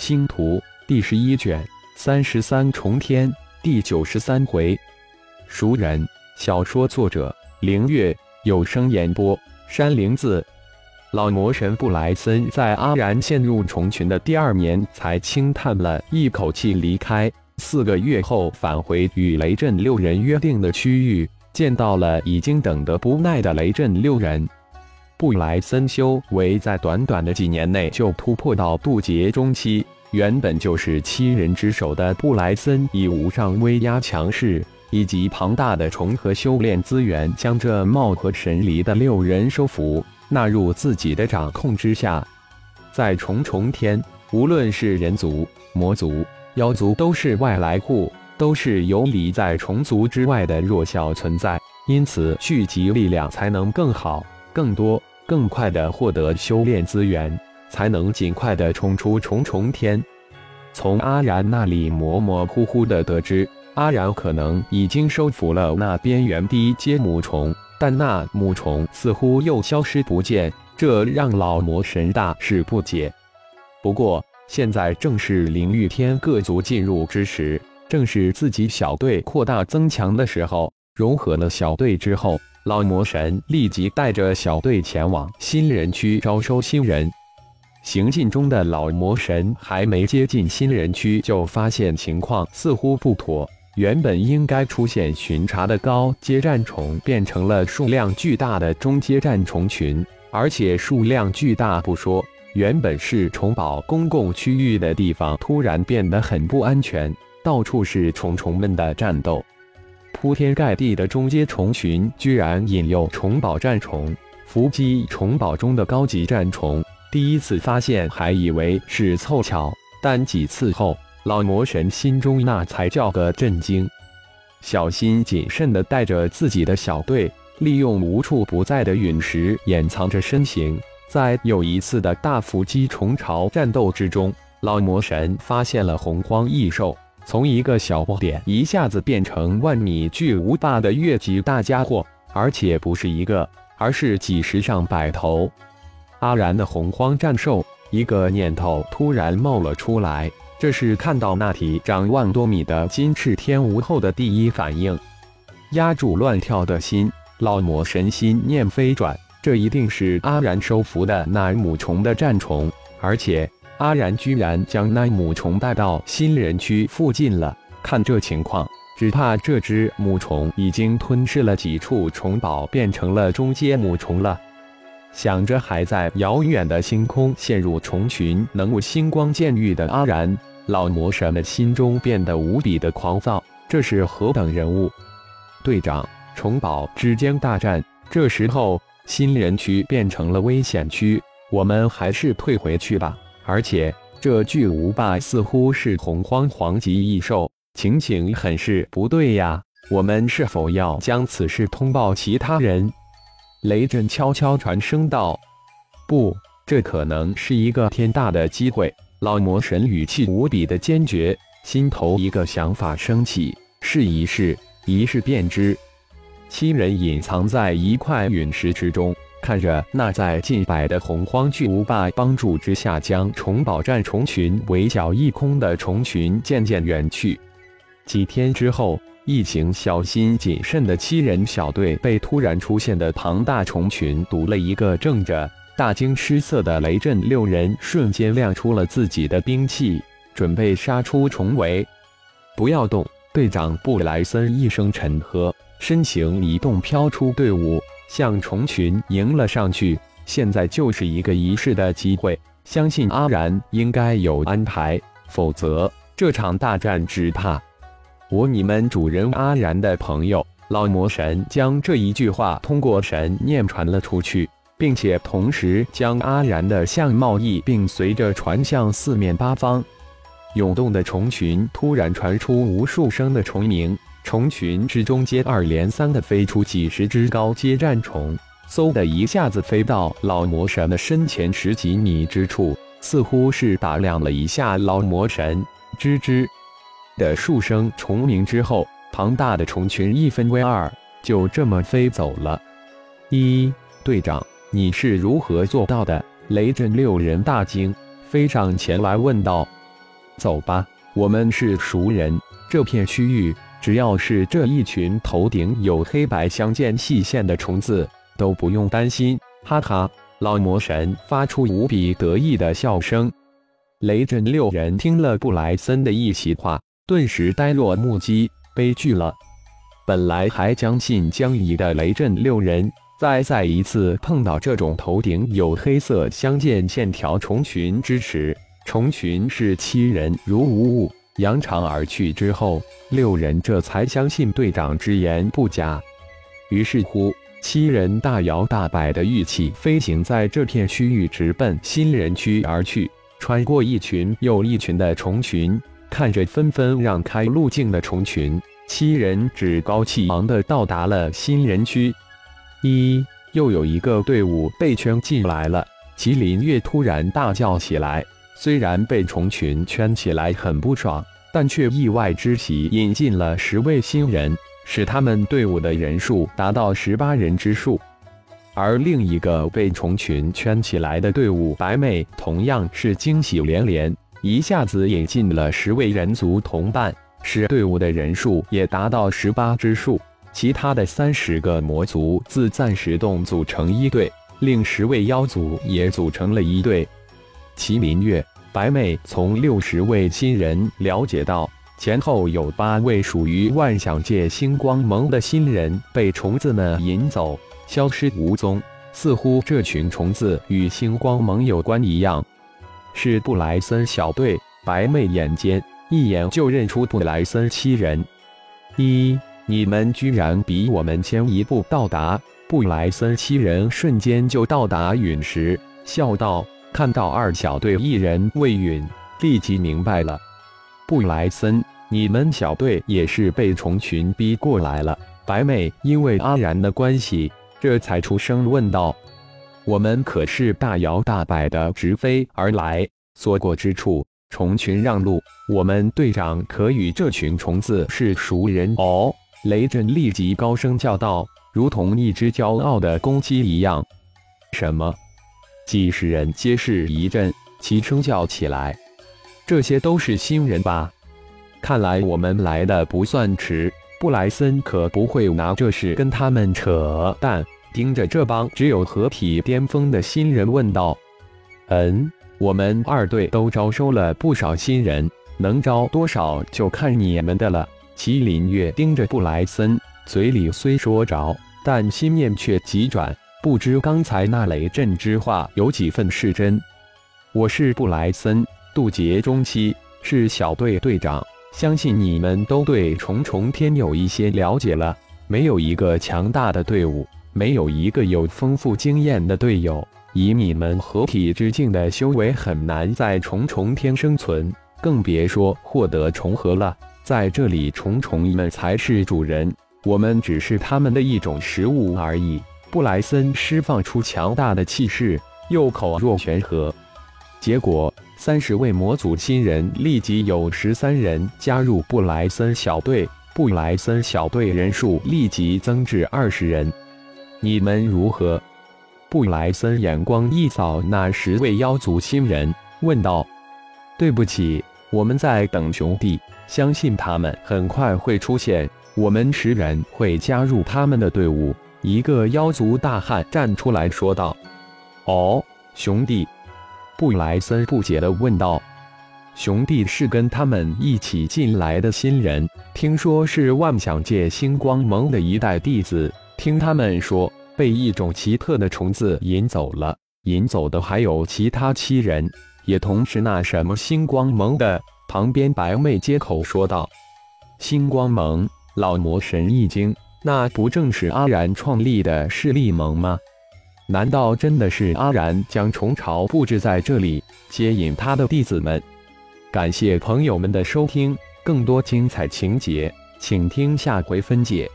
星图第十一卷三十三重天第九十三回，熟人。小说作者：凌月，有声演播：山灵子。老魔神布莱森在阿然陷入虫群的第二年，才轻叹了一口气离开。四个月后返回与雷震六人约定的区域，见到了已经等得不耐的雷震六人。布莱森修为在短短的几年内就突破到渡劫中期，原本就是七人之首的布莱森，以无上威压强势。以及庞大的重合修炼资源，将这貌合神离的六人收服，纳入自己的掌控之下。在重重天，无论是人族、魔族、妖族，都是外来户，都是游离在虫族之外的弱小存在，因此聚集力量才能更好、更多、更快地获得修炼资源，才能尽快地冲出重重天。从阿然那里模模糊糊地得知。阿然可能已经收服了那边缘低阶母虫，但那母虫似乎又消失不见，这让老魔神大是不解。不过现在正是灵域天各族进入之时，正是自己小队扩大增强的时候。融合了小队之后，老魔神立即带着小队前往新人区招收新人。行进中的老魔神还没接近新人区，就发现情况似乎不妥。原本应该出现巡查的高阶战虫，变成了数量巨大的中阶战虫群，而且数量巨大不说，原本是虫堡公共区域的地方，突然变得很不安全，到处是虫虫们的战斗，铺天盖地的中阶虫群居然引诱虫堡战虫伏击虫堡中的高级战虫，第一次发现还以为是凑巧，但几次后。老魔神心中那才叫个震惊，小心谨慎地带着自己的小队，利用无处不在的陨石掩藏着身形。在又一次的大伏击虫巢战斗之中，老魔神发现了洪荒异兽，从一个小不点一下子变成万米巨无霸的越级大家伙，而且不是一个，而是几十上百头。阿然的洪荒战兽，一个念头突然冒了出来。这是看到那体长万多米的金翅天蜈后的第一反应，压住乱跳的心，老魔神心念飞转，这一定是阿然收服的那母虫的战虫，而且阿然居然将那母虫带到新人区附近了。看这情况，只怕这只母虫已经吞噬了几处虫堡，变成了中阶母虫了。想着还在遥远的星空陷入虫群，能够星光见玉的阿然。老魔神的心中变得无比的狂躁，这是何等人物？队长，虫堡之间大战，这时候新人区变成了危险区，我们还是退回去吧。而且这巨无霸似乎是洪荒黄级异兽，情形很是不对呀。我们是否要将此事通报其他人？雷震悄悄传声道：“不，这可能是一个天大的机会。”老魔神语气无比的坚决，心头一个想法升起：试一试，一试便知。七人隐藏在一块陨石之中，看着那在近百的洪荒巨无霸帮助之下将虫堡战虫群围剿一空的虫群渐渐远去。几天之后，一行小心谨慎的七人小队被突然出现的庞大虫群堵了一个正着。大惊失色的雷震六人瞬间亮出了自己的兵器，准备杀出重围。不要动！队长布莱森一声沉喝，身形一动，飘出队伍，向虫群迎了上去。现在就是一个一试的机会，相信阿然应该有安排，否则这场大战只怕……我你们主人阿然的朋友老魔神将这一句话通过神念传了出去。并且同时将阿然的相貌意并随着传向四面八方，涌动的虫群突然传出无数声的虫鸣，虫群之中接二连三的飞出几十只高阶战虫，嗖的一下子飞到老魔神的身前十几米之处，似乎是打量了一下老魔神。吱吱的数声虫鸣之后，庞大的虫群一分为二，就这么飞走了。一队长。你是如何做到的？雷震六人大惊，飞上前来问道：“走吧，我们是熟人，这片区域只要是这一群头顶有黑白相间细线的虫子，都不用担心。哈哈，老魔神发出无比得意的笑声。雷震六人听了布莱森的一席话，顿时呆若木鸡。悲剧了！本来还将信将疑的雷震六人，在再一次碰到这种头顶有黑色相间线条虫群之时，虫群是七人如无物，扬长而去之后，六人这才相信队长之言不假。于是乎，七人大摇大摆的玉器飞行在这片区域，直奔新人区而去。穿过一群又一群的虫群，看着纷纷让开路径的虫群，七人趾高气昂地到达了新人区。一，又有一个队伍被圈进来了。麒麟月突然大叫起来，虽然被虫群圈起来很不爽，但却意外之喜引进了十位新人，使他们队伍的人数达到十八人之数。而另一个被虫群圈起来的队伍，白妹同样是惊喜连连，一下子引进了十位人族同伴，使队伍的人数也达到十八之数。其他的三十个魔族自暂时动组成一队，另十位妖族也组成了一队。麒麟月，白妹从六十位新人了解到，前后有八位属于万象界星光盟的新人被虫子们引走。消失无踪，似乎这群虫子与星光盟有关一样。是布莱森小队，白妹眼尖，一眼就认出布莱森七人。一，你们居然比我们先一步到达！布莱森七人瞬间就到达陨石，笑道：“看到二小队一人未陨，立即明白了。布莱森，你们小队也是被虫群逼过来了。”白妹因为阿然的关系。这才出声问道：“我们可是大摇大摆的直飞而来，所过之处，虫群让路。我们队长可与这群虫子是熟人哦。”雷震立即高声叫道，如同一只骄傲的公鸡一样。什么？几十人皆是一震，齐声叫起来：“这些都是新人吧？看来我们来的不算迟。”布莱森可不会拿这事跟他们扯淡，盯着这帮只有合体巅峰的新人问道：“嗯，我们二队都招收了不少新人，能招多少就看你们的了。”麒麟月盯着布莱森，嘴里虽说着，但心念却急转，不知刚才那雷震之话有几分是真。我是布莱森，渡劫中期，是小队队长。相信你们都对重重天有一些了解了。没有一个强大的队伍，没有一个有丰富经验的队友，以你们合体之境的修为，很难在重重天生存，更别说获得重合了。在这里，重重们才是主人，我们只是他们的一种食物而已。布莱森释放出强大的气势，又口若悬河，结果。三十位魔族新人立即有十三人加入布莱森小队，布莱森小队人数立即增至二十人。你们如何？布莱森眼光一扫那十位妖族新人，问道：“对不起，我们在等兄弟，相信他们很快会出现，我们十人会加入他们的队伍。”一个妖族大汉站出来说道：“哦，兄弟。”布莱森不解地问道：“兄弟是跟他们一起进来的新人，听说是万想界星光盟的一代弟子。听他们说，被一种奇特的虫子引走了。引走的还有其他七人，也同是那什么星光盟的。”旁边白妹接口说道：“星光盟！”老魔神一惊：“那不正是阿然创立的势力盟吗？”难道真的是阿然将虫巢布置在这里，接引他的弟子们？感谢朋友们的收听，更多精彩情节，请听下回分解。